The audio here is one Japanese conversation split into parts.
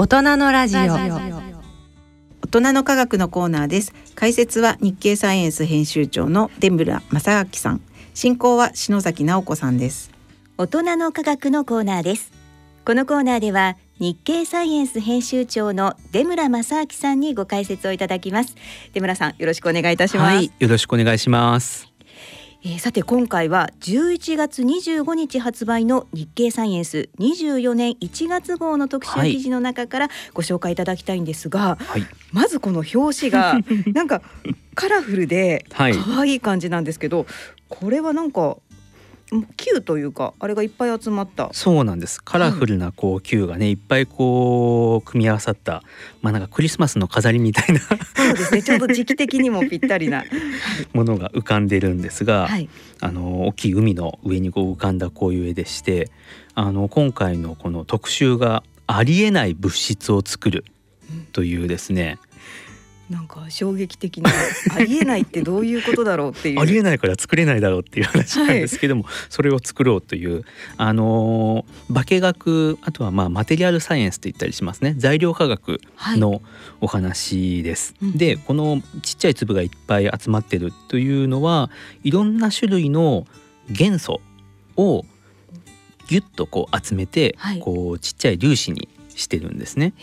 大人のラジオ。大人の科学のコーナーです。解説は日経サイエンス編集長の出村正明さん。進行は篠崎直子さんです。大人の科学のコーナーです。このコーナーでは日経サイエンス編集長の出村正明さんにご解説をいただきます。出村さんよろしくお願いいたします、はい、よろしくお願いしますえー、さて今回は11月25日発売の日経サイエンス24年1月号の特集記事の中からご紹介いただきたいんですが、はい、まずこの表紙が なんかカラフルで可愛い感じなんですけど、これはなんか球というかあれがいっぱい集まった。そうなんです。カラフルなこう球がね、はい、いっぱいこう組み合わさったまあなんかクリスマスの飾りみたいな。そうですね。ちょうど時期的にもぴったりな。ものが浮かんでるんですが、はい、あの大きい海の上にこう浮かんだこういう絵でしてあの今回のこの特集がありえない物質を作るというですね、なんか衝撃的なありえないってどういうことだろうっていう。ありえないから作れないだろうっていう話なんですけども、はい、それを作ろうというあの化学あとはまあマテリアルサイエンスって言ったりしますね。材料科学のお話です。はい、でこのちっちゃい粒がいっぱい集まってるというのはいろんな種類の元素をギュッとこう集めて、はい、こうちっちゃい粒子にしてるんですね。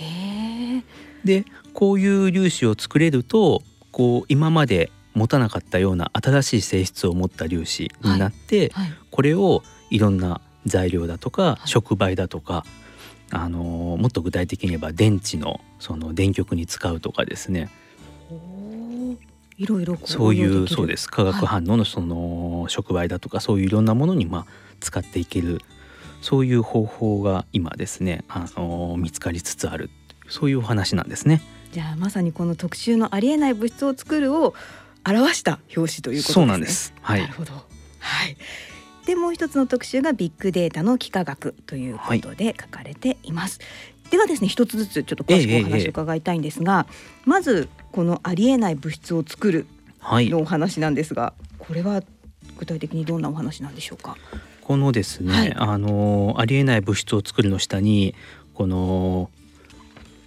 でこういう粒子を作れるとこう今まで持たなかったような新しい性質を持った粒子になって、はい。はい、これをいろんな材料だとか触媒だとか、あのもっと具体的に言えば電池のその電極に使うとかですね。いろいろそういうそうです。化学反応のその触媒だとか、そういういろんなものにまあ使っていける。そういう方法が今ですねあの見つかりつつあるそういうお話なんですね。じゃあまさにこの特集のありえない物質を作るを表した表紙ということですね。そうなんです。はい。なるほど。はい。でもう一つの特集がビッグデータの幾何学ということで書かれています。はい、ではですね一つずつちょっと詳しくお話を伺いたいんですが、えええ、まずこのありえない物質を作るのお話なんですが、はい、これは具体的にどんなお話なんでしょうか？このですね、はい、あのありえない物質を作るの下にこの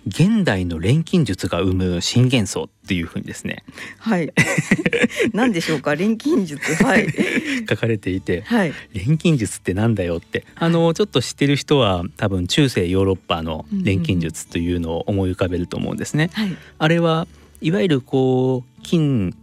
現代の錬金術が生む新元素っていうふうにですね。はい。何でしょうか？錬金術。はい。書かれていて、はい、錬金術ってなんだよって。あのちょっと知ってる人は多分中世ヨーロッパの錬金術というのを思い浮かべると思うんですね、はい、あれはいわゆるこう金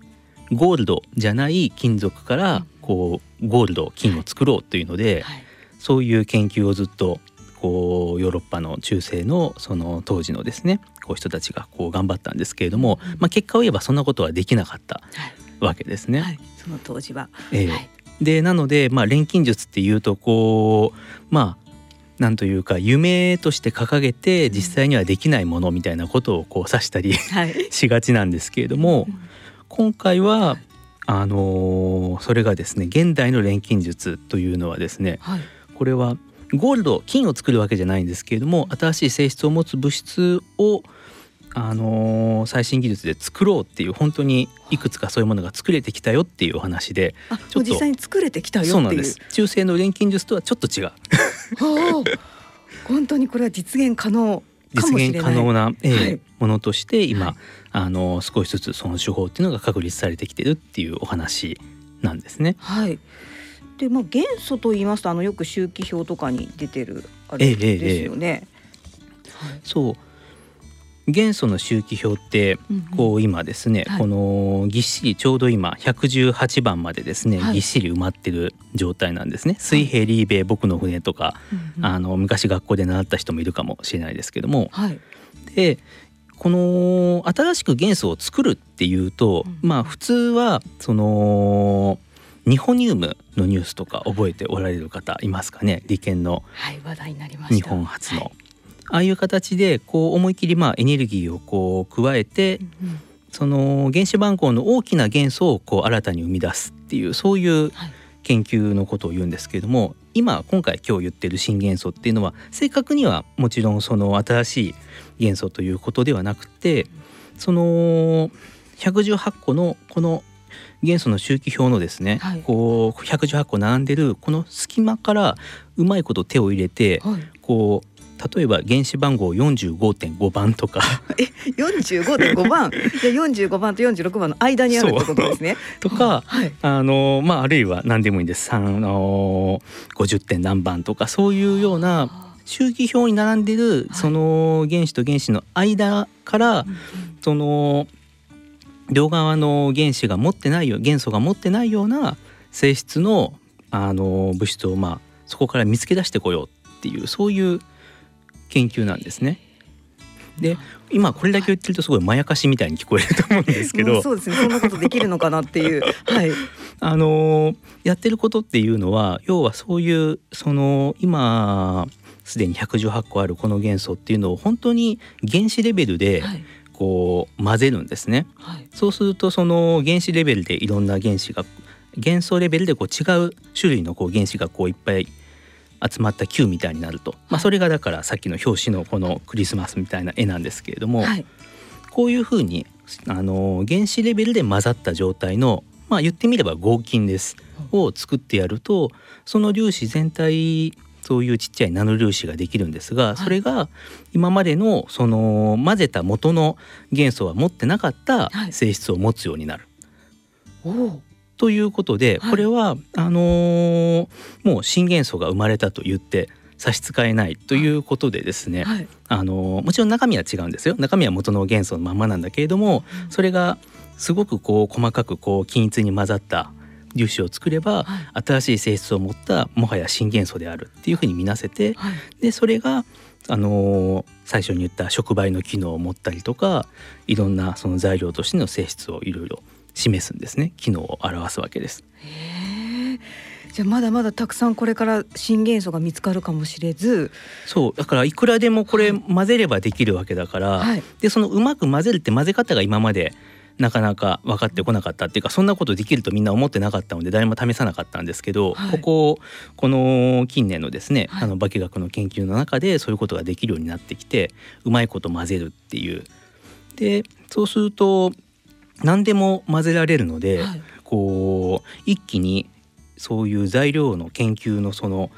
ゴールドじゃない金属からこうゴールド金を作ろうというので、はい、そういう研究をずっとこうヨーロッパの中世のその当時のですねこう人たちがこう頑張ったんですけれども、まあ、結果を言えばそんなことはできなかったわけですね。はい、その当時は、えー、はい、でなので、まあ、錬金術っていうとこうまあなんというか夢として掲げて実際にはできないものみたいなことをこう指したり、はい、しがちなんですけれども今回はあのー、それがですね現代の錬金術というのはですね、はい、これはゴールド金を作るわけじゃないんですけれども新しい性質を持つ物質をあのー、最新技術で作ろうっていう本当にいくつかそういうものが作れてきたよっていうお話でちょっと。実際に作れてきたよそうなんです。中世の錬金術とはちょっと違う。本当にこれは実現可能実現可能な、ものとして今、はい、あの少しずつその手法っていうのが確立されてきてるっていうお話なんですね。はいでまあ元素と言いますとあのよく周期表とかに出てるあれですよね。えええ、そう。元素の周期表ってこう今ですね、このぎっしりちょうど今118番までですね、ぎっしり埋まってる状態なんですね。水平リーベ僕の船とか、あの昔学校で習った人もいるかもしれないですけども、でこの新しく元素を作るっていうと、まあ普通はそのニホニウムのニュースとか覚えておられる方いますかね？理研の日本初の、はい、ああいう形でこう思い切りまあエネルギーをこう加えて、うんうん、その原子番号の大きな元素をこう新たに生み出すっていうそういう研究のことを言うんですけれども、今今回今日言ってる新元素っていうのは正確にはもちろんその新しい元素ということではなくてその118個のこの元素の周期表のですね、はい、こう118個並んでるこの隙間からうまいこと手を入れて、はい、こう例えば原子番号45.5番とか。え45.5番？じゃ45番と46番の間にあるってことですね。とか、はい、あのまああるいは何でもいいんです。あの50点何番とかそういうような周期表に並んでるその原子と原子の間から、その両側の原子が持ってないよ元素が持ってないような性質のあの物質をまあそこから見つけ出してこようっていうそういう研究なんですね。で今これだけ言ってるとすごいまやかしみたいに聞こえると思うんですけど。そうですね。そんなことできるのかなっていう。はい。あのやってることっていうのは要はそういうその今すでに118個あるこの元素っていうのを本当に原子レベルでこう混ぜるんですね、はい、そうするとその原子レベルでいろんな原子が元素レベルでこう違う種類のこう原子がこういっぱい集まった球みたいになると、まあ、それがだからさっきの表紙のこのクリスマスみたいな絵なんですけれども、はい、こういうふうにあの原子レベルで混ざった状態のまあ言ってみれば合金です。を作ってやるとその粒子全体そういうちっちゃいナノ粒子ができるんですが、それが今までのその混ぜた元の元素は持ってなかった性質を持つようになる。はい、ということで、これはあのー、もう新元素が生まれたと言って差し支えないということでですね、はい、あのー、もちろん中身は違うんですよ。中身は元の元素のままなんだけれども、それがすごくこう細かくこう均一に混ざった粒子を作れば、はい、新しい性質を持ったもはや新元素であるっていうふうに見なせて、はい、でそれがあのー、最初に言った触媒の機能を持ったりとかいろんなその材料としての性質をいろいろ示すんですね。機能を表すわけです。じゃあまだまだたくさんこれから新元素が見つかるかもしれず。そう。だからいくらでもこれ混ぜればできるわけだから、はい、でそのうまく混ぜるって混ぜ方が今までなかなか分かってこなかったっていうかそんなことできるとみんな思ってなかったので誰も試さなかったんですけど、はい、こここの近年のですね、はい、あの化学の研究の中でそういうことができるようになってきてうまいこと混ぜるっていう。でそうすると何でも混ぜられるので、はい、こう一気にそういう材料の研究のその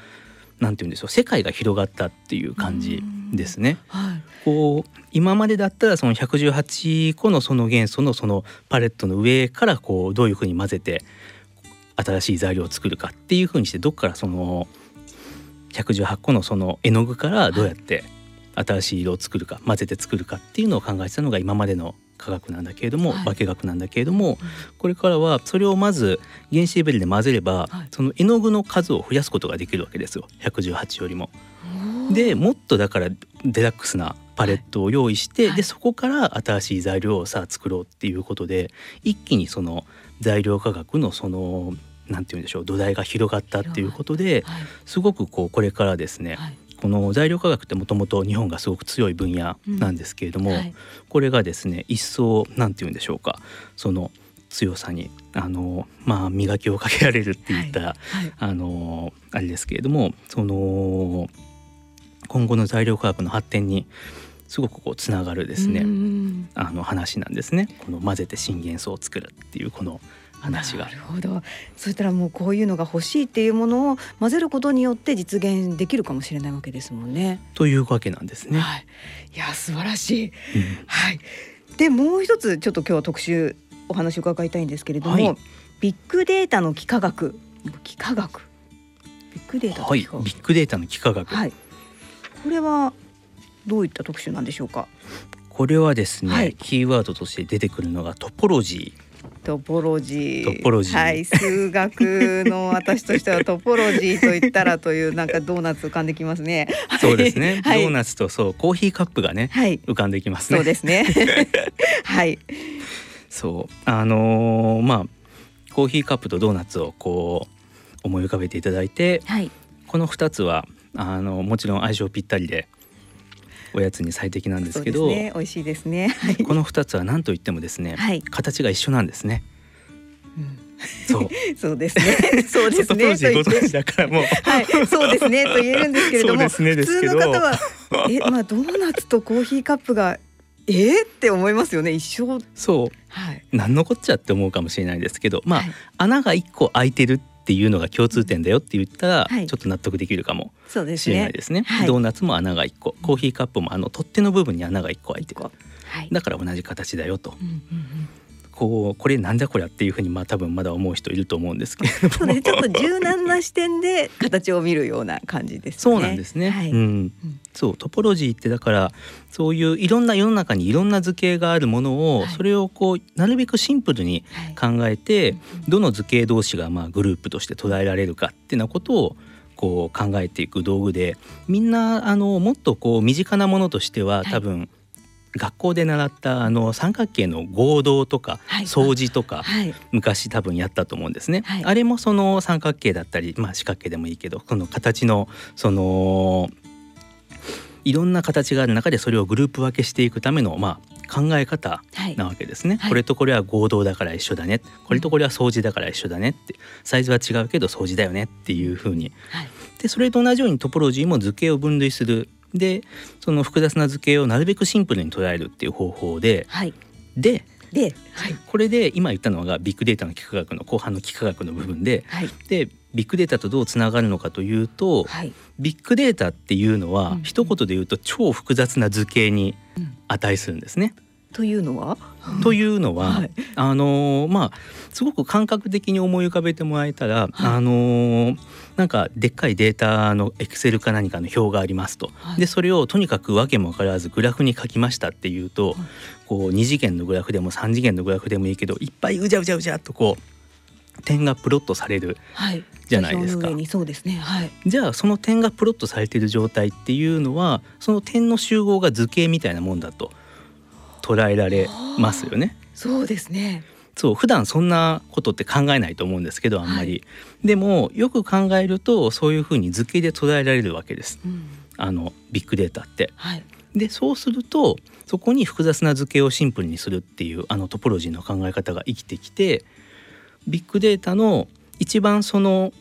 なんて言うんでしょう世界が広がったっていう感じですね。はい、こう今までだったらその118個のその元素のそのパレットの上からこうどういうふうに混ぜて新しい材料を作るかっていうふうにしてどっからその118個のその絵の具からどうやって新しい色を作るか混ぜて作るかっていうのを考えてたのが今までの科学なんだけれども、はい、化学なんだけれども、これからはそれをまず原子レベルで混ぜれば、はい、その絵の具の数を増やすことができるわけですよ。118よりも。でもっとだからデラックスなパレットを用意して、はい、でそこから新しい材料をさあ作ろうっていうことで一気にその材料科学のそのなんて言うんでしょう土台が広がったっていうことで、はい、すごくこうこれからですね、はい、この材料科学ってもともと日本がすごく強い分野なんですけれども、うんこれがですね一層なんて言うんでしょうかその強さにあのまあ磨きをかけられるって言ったら、あのあれですけれどもその今後の材料科学の発展にすごくこうつながるですねあの話なんですね。この混ぜて新元素を作るっていうこの話が。なるほど。そしたらもうこういうのが欲しいっていうものを混ぜることによって実現できるかもしれないわけですもんね。というわけなんですね。はい、いや素晴らしい、うん、はい。でもう一つちょっと今日は特集お話を伺いたいんですけれども、はい、ビッグデータの幾何学。幾何学？ビッグデータはい。ビッグデータの幾何学、はい、これはどういった特集なんでしょうか？これはですね、はい、キーワードとして出てくるのがトポロジートポロジー。トポロジー。はい、数学の私としてはトポロジーと言ったらというなんかドーナツ浮かんできますね。そうですね。はい、ドーナツとそうコーヒーカップがね、はい、浮かんできますね。そうですね。はい。そうあのー、まあコーヒーカップとドーナツをこう思い浮かべていただいて、はい、この二つはあのもちろん相性ぴったりでおやつに最適なんですけど、ね、美味しいですね。この二つは何と言ってもですね、はい、形が一緒なんですね。うん。そう。そうですね。そうですね。だからもう。はい、そうですね。と言えるんですけれども、ね、普通の方はえまあドーナツとコーヒーカップがえー、って思いますよね。一生。そう、はい、何のこっちゃって思うかもしれないですけどまあ、はい、穴が一個開いてるっっていうのが共通点だよって言ったら、ちょっと納得できるかもしれないですね。すねはい、ドーナツも穴が1個。コーヒーカップもあの取っ手の部分に穴が1個開いてる、はい、だから同じ形だよと。うんうんうんこうこれなんだこりゃっていうふうにまあ多分まだ思う人いると思うんですけれども。そうね。ちょっと柔軟な視点で形を見るような感じですね。そうなんですね。はい、うん、そうトポロジーってだからそういういろんな世の中にいろんな図形があるものを、はい、それをこうなるべくシンプルに考えて、はい、どの図形同士がまあグループとして捉えられるかっていうようなことをこう考えていく道具でみんなあのもっとこう身近なものとしては多分、学校で習ったあの三角形の合同とか掃除とか、はい、昔多分やったと思うんですね、はい、あれもその三角形だったり、まあ、四角形でもいいけどこの形のそのいろんな形がある中でそれをグループ分けしていくためのまあ考え方なわけですね、はい、これとこれは合同だから一緒だね。これとこれは掃除だから一緒だねって。サイズは違うけど掃除だよねっていうふうに、でそれと同じようにトポロジーも図形を分類するでその複雑な図形をなるべくシンプルに捉えるっていう方法で、はい、でで、はい、これで今言ったのがビッグデータの幾何学の後半の幾何学の部分で、はい、でビッグデータとどうつながるのかというと、はい、ビッグデータっていうのは、うん、一言で言うと超複雑な図形に値するんですね。うんというのは？というのは、はい、あのまあすごく感覚的に思い浮かべてもらえたら、はい、あのなんかでっかいデータのエクセルか何かの表がありますと、はい、でそれをとにかく訳も分からずグラフに書きましたっていうと、こう2次元のグラフでも3次元のグラフでもいいけどいっぱいうじゃうじゃうじゃっとこう点がプロットされるじゃないですか。そうですね、はい、じゃあその点がプロットされている状態っていうのはその点の集合が図形みたいなもんだと捉えられますよね。そうですね。そう普段そんなことって考えないと思うんですけどあんまり、はい、でもよく考えるとそういうふうに図形で捉えられるわけです、うん、あのビッグデータって。はい、でそうするとそこに複雑な図形をシンプルにするっていうあのトポロジーの考え方が生きてきてビッグデータの一番その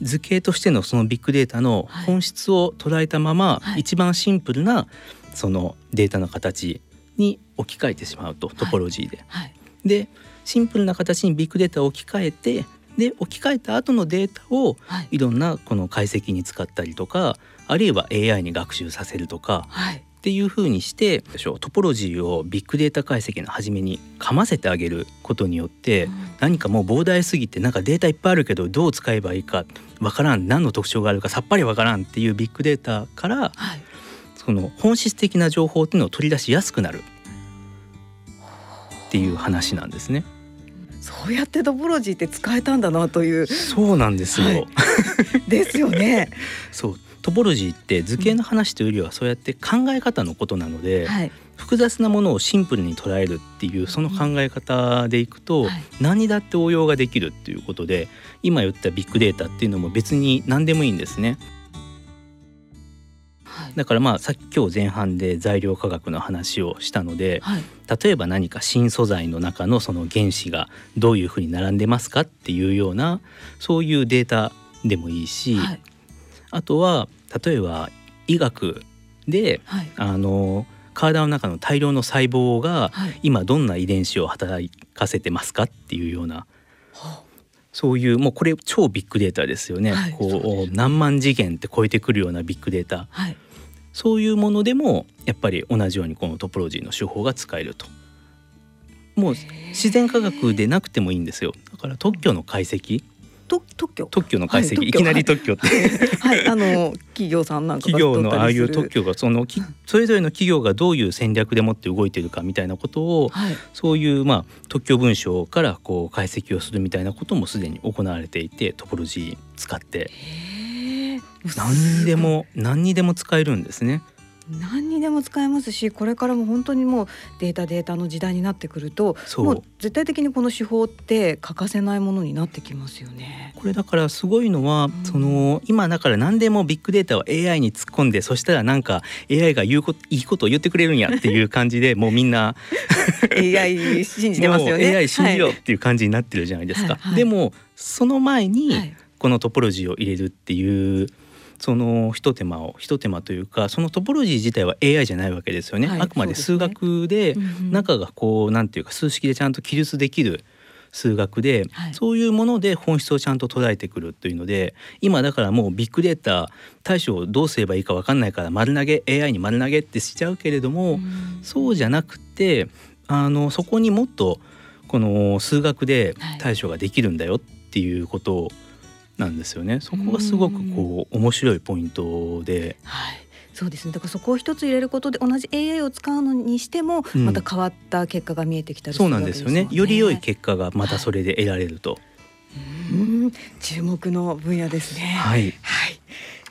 図形としてのそのビッグデータの本質を捉えたまま、はい、一番シンプルなそのデータの形に置き換えてしまうとトポロジーで。はい。はい、でシンプルな形にビッグデータを置き換えてで置き換えた後のデータをい。ろんなこの解析に使ったりとか、あるいは AI に学習させるとか、はい、っていうふうにしてトポロジーをビッグデータ解析の初めにかませてあげることによって、うん、何かもう膨大すぎてなんかデータいっぱいあるけどどう使えばいいかわからん何の特徴があるかさっぱりわからんっていうビッグデータから、はい、その本質的な情報っていうのを取り出しやすくなるっていう話なんですね。そうやってトポロジーって使えたんだなという。そうなんですよ。はい、ですよね。そうトポロジーって図形の話というよりはそうやって考え方のことなので、はい、複雑なものをシンプルに捉えるっていうその考え方でいくと、はい、何にだって応用ができるっていうことで今言ったビッグデータっていうのも別に何でもいいんですね。だからまあさっき今日前半で材料科学の話をしたので、はい、例えば何か新素材の中のその原子がどういうふうに並んでますかっていうようなそういうデータでもいいし、はい、あとは例えば医学で、はい、あの体の中の大量の細胞が今どんな遺伝子を働かせてますかっていうような。そういうもうこれ超ビッグデータですよね、はい、こう何万次元って超えてくるようなビッグデータ、はい、そういうものでもやっぱり同じようにこのトポロジーの手法が使えると。もう自然科学でなくてもいいんですよ。だから特許の解析。特許。特許の解析、はい、いきなり特許って、はい、あの企業さんなんか企業のああいう特許がそのきそれぞれの企業がどういう戦略でもって動いてるかみたいなことを、はい、そういうまあ特許文書からこう解析をするみたいなこともすでに行われていてトポロジー使って。何にでも何にでも使えるんですね。何にでも使えますしこれからも本当にもうデータデータの時代になってくるともう絶対的にこの手法って欠かせないものになってきますよね。これだからすごいのは、うん、その今だから何でもビッグデータを AI に突っ込んでそしたらなんか AI が言うこといいことを言ってくれるんやっていう感じで もうみんな AI 信じてますよね。AI 信じようっていう感じになってるじゃないですか。はいはい、でもその前にこのトポロジーを入れるっていうその一手間を一手間というかそのトポロジー自体は AI じゃないわけですよね、はい、あくまで数学で中がこうなんていうか数式でちゃんと記述できる数学で、はい、そういうもので本質をちゃんと捉えてくるというので今だからもうビッグデータ対処をどうすればいいか分かんないから丸投げ AI に丸投げってしちゃうけれどもそうじゃなくてあのそこにもっとこの数学で対処ができるんだよっていうことなんですよね。そこがすごくこう面白いポイントで。はい。そうですね。だからそこを一つ入れることで同じ AI を使うのにしてもまた変わった結果が見えてきたりするわですよね。より良い結果がまたそれで得られると、はい、うん。注目の分野ですね。はい、はい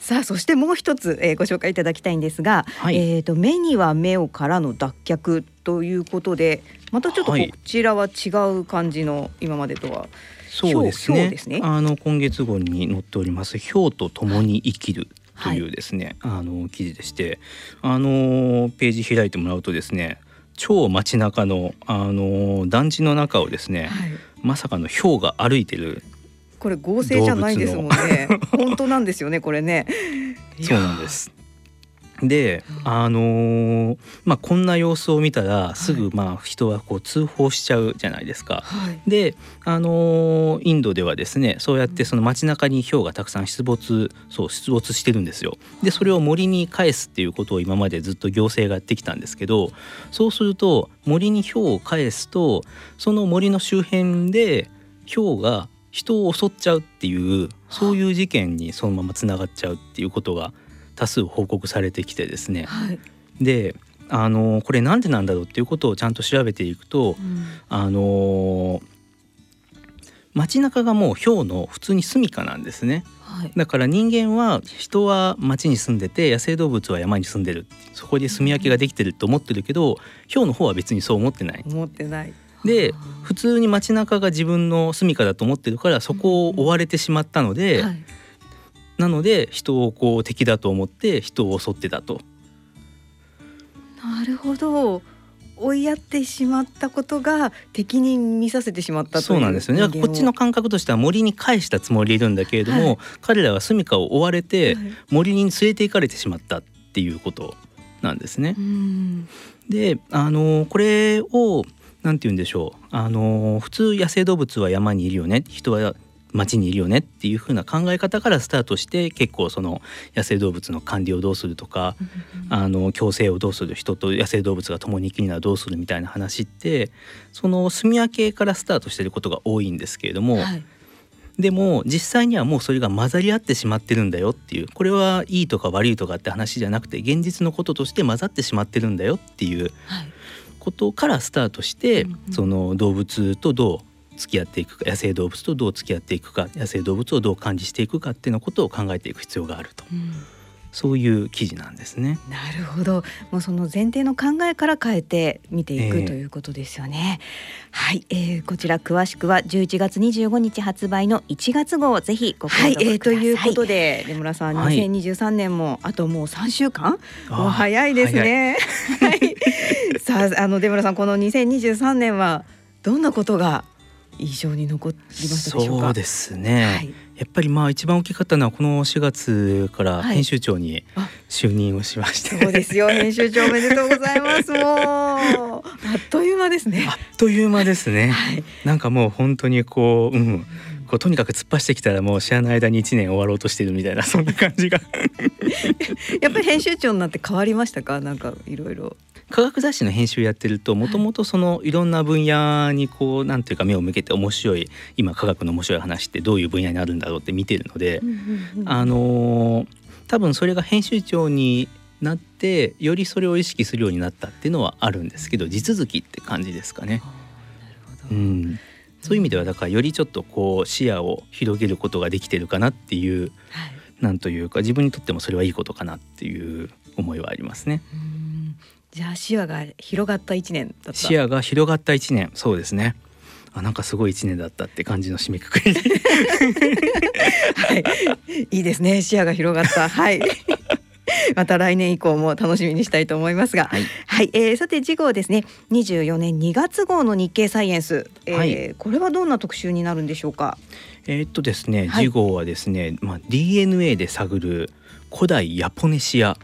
さあそしてもう一つ、えー、ご紹介いただきたいんですが、はい、えっ、と目には目をからの脱却ということでまたちょっとこちらは違う感じの今までとは。そうですね。すね。あの今月号に載っております「ひょうと共に生きる」というですね、はい、あの記事でしてあのページ開いてもらうとですね超街中のあの団地の中をですね、はい、まさかのヒョウが歩いてるこれ合成じゃないですもんね。本当なんですよねこれね。そうなんです。で、あのー、まあこんな様子を見たらすぐまあ人はこう通報しちゃうじゃないですか。はい、で、あのー、インドではですねそうやってその街中に氷がたくさん出没そう出没してるんですよ。でそれを森に返すっていうことを今までずっと行政がやってきたんですけどそうすると森に氷を返すとその森の周辺で氷が人を襲っちゃうっていうそういう事件にそのままつながっちゃうっていうことが多数報告されてきてですね、はい、であのこれなんでなんだろうっていうことをちゃんと調べていくと、うん、あの街中がもう氷の普通に住処なんですね。はい、だから人間は人は町に住んでて野生動物は山に住んでるそこで住み分けができてると思ってるけど、氷の方は別にそう思ってない。思ってないで普通に街中が自分の住処だと思ってるからそこを追われてしまったので、はい、なので人をこう敵だと思って人を襲ってたと。なるほど。追いやってしまったことが敵に見させてしまったそうなんですよね。こっちの感覚としては森に返したつもりでいるんだけれども、はい、彼らは住処を追われて森に連れて行かれてしまったっていうことなんですね。であのこれを何て言うんでしょう。あの普通野生動物は山にいるよね。人は町にいるよねっていう風な考え方からスタートして結構その野生動物の管理をどうするとか、あの共生をどうする人と野生動物が共に生きるのはどうするみたいな話ってその住み分けからスタートしてることが多いんですけれども、はい、でも実際にはもうそれが混ざり合ってしまってるんだよっていうこれはいいとか悪いとかって話じゃなくて現実のこととして混ざってしまってるんだよっていう。はいことからスタートして、うんうん、その動物とどう付き合っていくか野生動物とどう付き合っていくか野生動物をどう管理していくかっていうのことを考えていく必要があると。うんそういう記事なんですね。なるほど。もうその前提の考えから変えて見ていく、えー、ということですよね。はい、えー、こちら詳しくは11月25日発売の1月号ぜひご購読ください。はい、えー、ということで出村さん、はい、2023年もあともう3週間、もう早いですね。はい。さああの出村さんこの2023年はどんなことが印象に残りましたでしょうか？そうですね。はい。やっぱりまあ一番大きかったのはこの4月から編集長に就任をしまして、はい、そうですよ。編集長おめでとうございます。もう。あっという間ですね。あっという間ですね、はい、なんかもう本当にこううん。こうとにかく突っ走ってきたらもう知らない間に1年終わろうとしてるみたいなそんな感じが。やっぱり編集長になって変わりましたか？なんかいろいろ科学雑誌の編集やってるともともとそのいろんな分野にこうなんていうか目を向けて面白い今科学の面白い話ってどういう分野にあるんだろうって見てるので、あの多分それが編集長になってよりそれを意識するようになったっていうのはあるんですけど地続きって感じですかね。うん、そういう意味ではだからよりちょっとこう視野を広げることができてるかなっていう、はい、なんというか自分にとってもそれはいいことかなっていう思いはありますね。じゃあ視野が広がった一年だった。視野が広がった一年。そうですね。あなんかすごい一年だったって感じの締めくくり。はい。い。いですね。視野が広がった。はい。また来年以降も楽しみにしたいと思いますが、はい、はい、えー、さて次号ですね。24年2月号の日経サイエンス、えー、はい、これはどんな特集になるんでしょうか？えー、っとですね、次号はですね、まあ DNA で探る古代ヤポネシア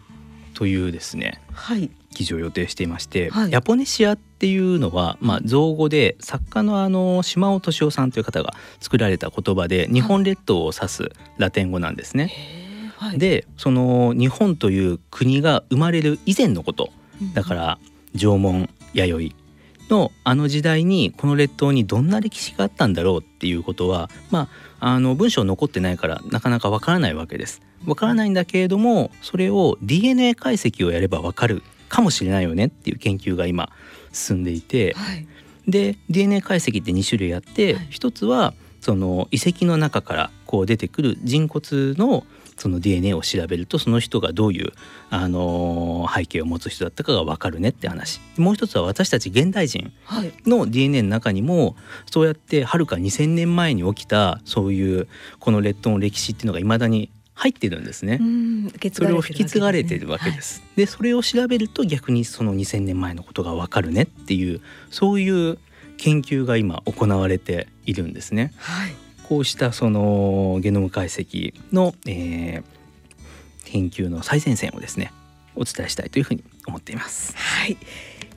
というですね、はい、記事を予定していまして、はい、ヤポネシアっていうのは、まあ、造語で作家のあの島尾敏夫さんという方が作られた言葉で日本列島を指すラテン語なんですね。はい、でその日本という国が生まれる以前のこと。だから縄文弥生のあの時代にこの列島にどんな歴史があったんだろうっていうことはまああの文章残ってないからなかなかわからないわけです。わからないんだけれどもそれを DNA 解析をやればわかるかもしれないよねっていう研究が今進んでいて、はい、で DNA 解析って2種類あって、はい、一つはその遺跡の中からこう出てくる人骨のその DNA を調べるとその人がどういう、あのー、背景を持つ人だったかが分かるねって話。もう一つは私たち現代人の DNA の中にも、そうやってはるか2,000年前に起きたそういうこの列島の歴史っていうのがいまだに入ってるんですね。それを引き継がれてるわけです。はい、でそれを調べると逆にその2,000年前のことがわかるねっていうそういう研究が今行われているんですね。はい、こうしたそのゲノム解析の、えー、研究の最前線をですねお伝えしたいというふうに思っています。はい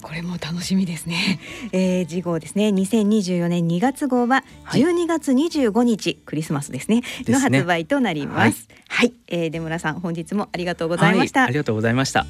これも楽しみですね。えー、次号ですね。2024年2月号は12月25日、はい、クリスマスですねの発売となります。はい、はい、えー、出村さん本日もありがとうございました、はい、ありがとうございました。